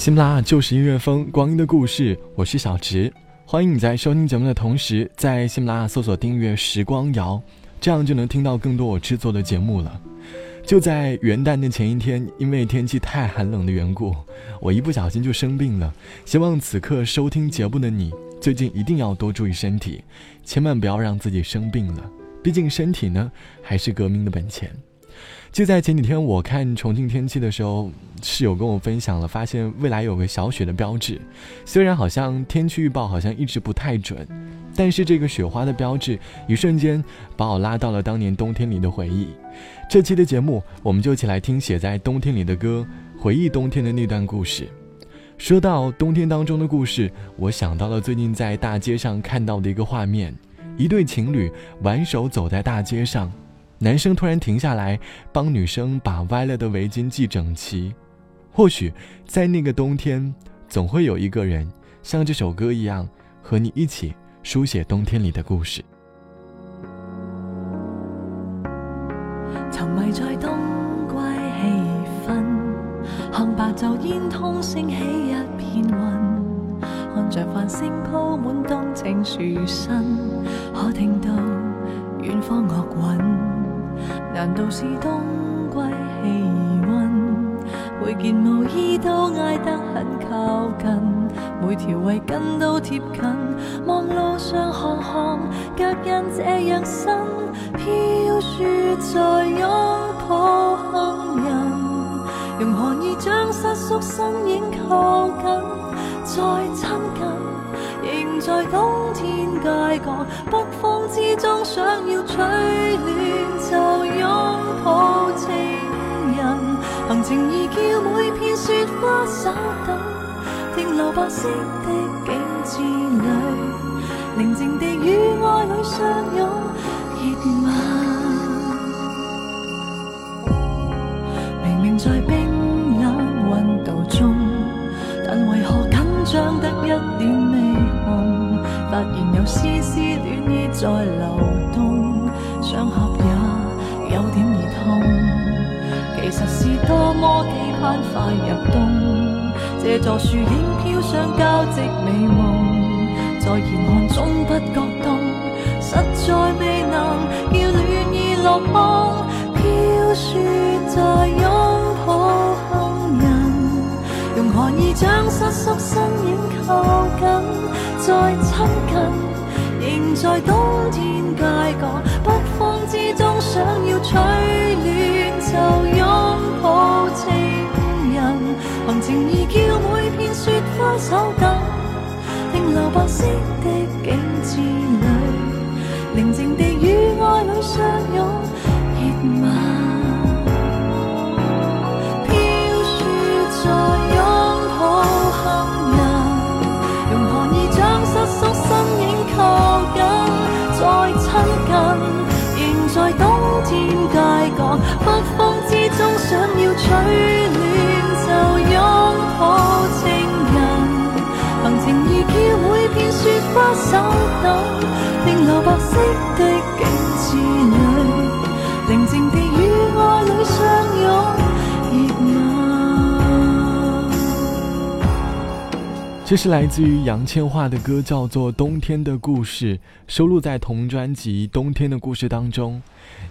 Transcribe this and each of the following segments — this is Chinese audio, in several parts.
喜马拉雅就是音乐风，光阴的故事，我是小植，欢迎你在收听节目的同时，在喜马拉雅搜索订阅“时光谣”，这样就能听到更多我制作的节目了。就在元旦的前一天，因为天气太寒冷的缘故，我一不小心就生病了。希望此刻收听节目的你，最近一定要多注意身体，千万不要让自己生病了。毕竟身体呢，还是革命的本钱。就在前几天，我看重庆天气的时候，室友跟我分享了，发现未来有个小雪的标志。虽然好像天气预报好像一直不太准，但是这个雪花的标志，一瞬间把我拉到了当年冬天里的回忆。这期的节目，我们就一起来听写在冬天里的歌，回忆冬天的那段故事。说到冬天当中的故事，我想到了最近在大街上看到的一个画面：一对情侣挽手走在大街上。男生突然停下来，帮女生把歪了的围巾系整齐。或许在那个冬天，总会有一个人像这首歌一样，和你一起书写冬天里的故事。沉迷在冬季气氛，看白昼烟通升起一片云，看着繁星铺满冬青树身，可听到远方乐韵。难道是冬季气温？每件毛衣都挨得很靠近，每条围巾都贴近。望路上行行脚印这样新，飘雪在拥抱行人，用寒意将失缩身影靠近，再亲近，仍在冬天街角北风之中，想要取暖。就拥抱情人，行程易叫每片雪花稍等，停留白色的景致里，宁静地与爱侣相拥热吻。明明在冰冷温度中，但为何紧张得一点未红？发现有丝丝暖意在流动，想合也。有点儿痛，其实是多么期盼快入冬。这座树影飘上交织美梦，在严寒中不觉冻，实在未能叫暖意落空。飘雪在拥用寒意将失缩身影靠近，再亲近，仍在冬天街角北风之中。想要取暖，就拥抱情人。行程易叫每片雪花手等，停留白色的景致花手等，停留白色的景致里，宁静地与爱侣相拥热吻。这是来自于杨千嬅的歌，叫做《冬天的故事》，收录在同专辑《冬天的故事》当中。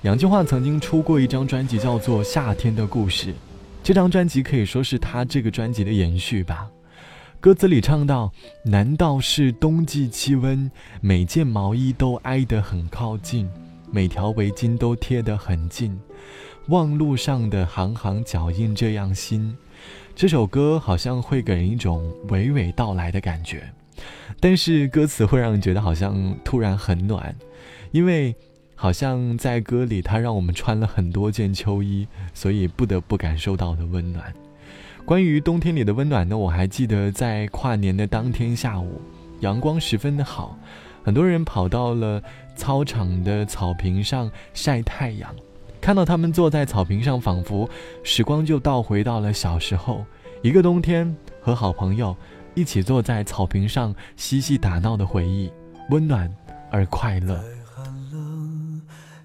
杨千嬅曾经出过一张专辑，叫做《夏天的故事》，这张专辑可以说是他这个专辑的延续吧。歌词里唱到：“难道是冬季气温，每件毛衣都挨得很靠近，每条围巾都贴得很近，望路上的行行脚印这样新。”这首歌好像会给人一种娓娓道来的感觉，但是歌词会让人觉得好像突然很暖，因为好像在歌里他让我们穿了很多件秋衣，所以不得不感受到的温暖。关于冬天里的温暖呢，我还记得在跨年的当天下午，阳光十分的好，很多人跑到了操场的草坪上晒太阳。看到他们坐在草坪上，仿佛时光就倒回到了小时候，一个冬天和好朋友一起坐在草坪上嬉戏打闹的回忆，温暖而快乐。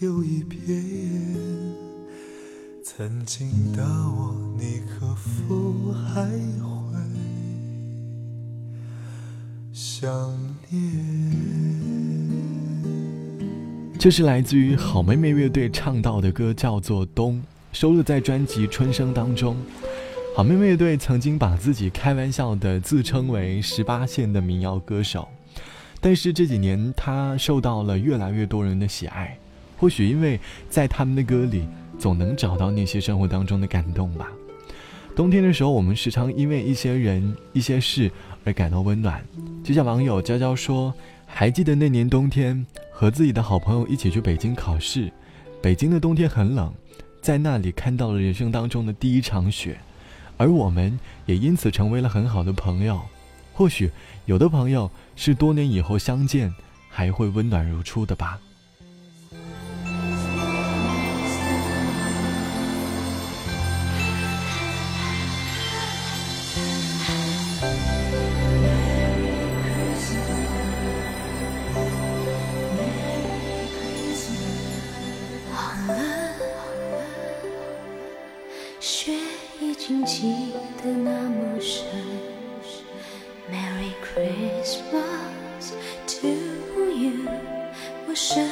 又一遍，曾经的我，你可否还会想念？这是来自于好妹妹乐队唱到的歌，叫做《冬》，收录在专辑《春生》当中。好妹妹乐队曾经把自己开玩笑的自称为“十八线的民谣歌手”。但是这几年，他受到了越来越多人的喜爱，或许因为在他们的歌里总能找到那些生活当中的感动吧。冬天的时候，我们时常因为一些人、一些事而感到温暖。就像网友娇娇说：“还记得那年冬天，和自己的好朋友一起去北京考试，北京的冬天很冷，在那里看到了人生当中的第一场雪，而我们也因此成为了很好的朋友。或许有的朋友。”是多年以后相见，还会温暖如初的吧。得那么深。Merry Christmas to you，我深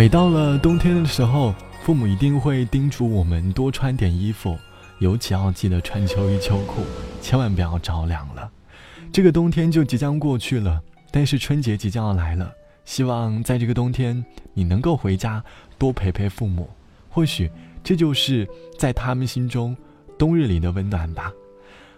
每到了冬天的时候，父母一定会叮嘱我们多穿点衣服，尤其要记得穿秋衣秋裤，千万不要着凉了。这个冬天就即将过去了，但是春节即将要来了，希望在这个冬天你能够回家多陪陪父母，或许这就是在他们心中冬日里的温暖吧。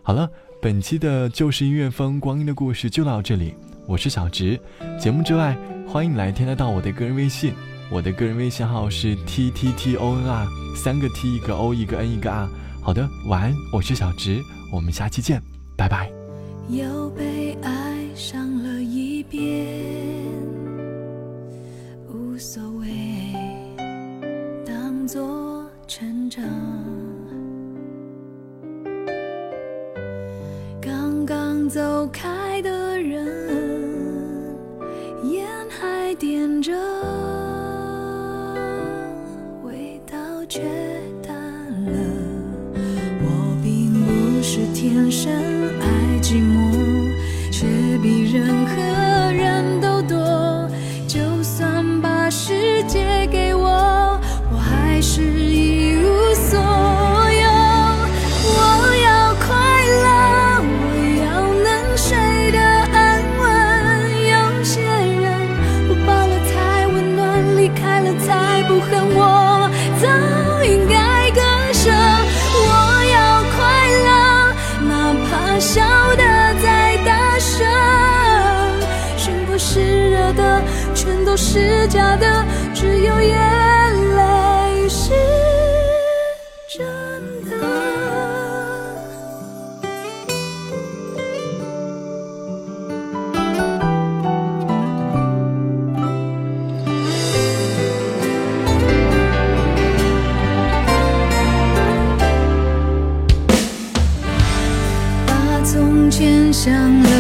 好了，本期的旧时音乐风光阴的故事就到这里，我是小直。节目之外，欢迎来添加到我的个人微信。我的个人微信号是 t t t o n r，三个 t 一个 o 一个 n 一个 r。好的，晚安，我是小直，我们下期见，拜拜。又被爱上了一遍，无所谓，当作成长。刚刚走开的却淡了。我并不是天生爱寂寞，却比人笑得再大声心不是热的全都是假的只有眼泪是想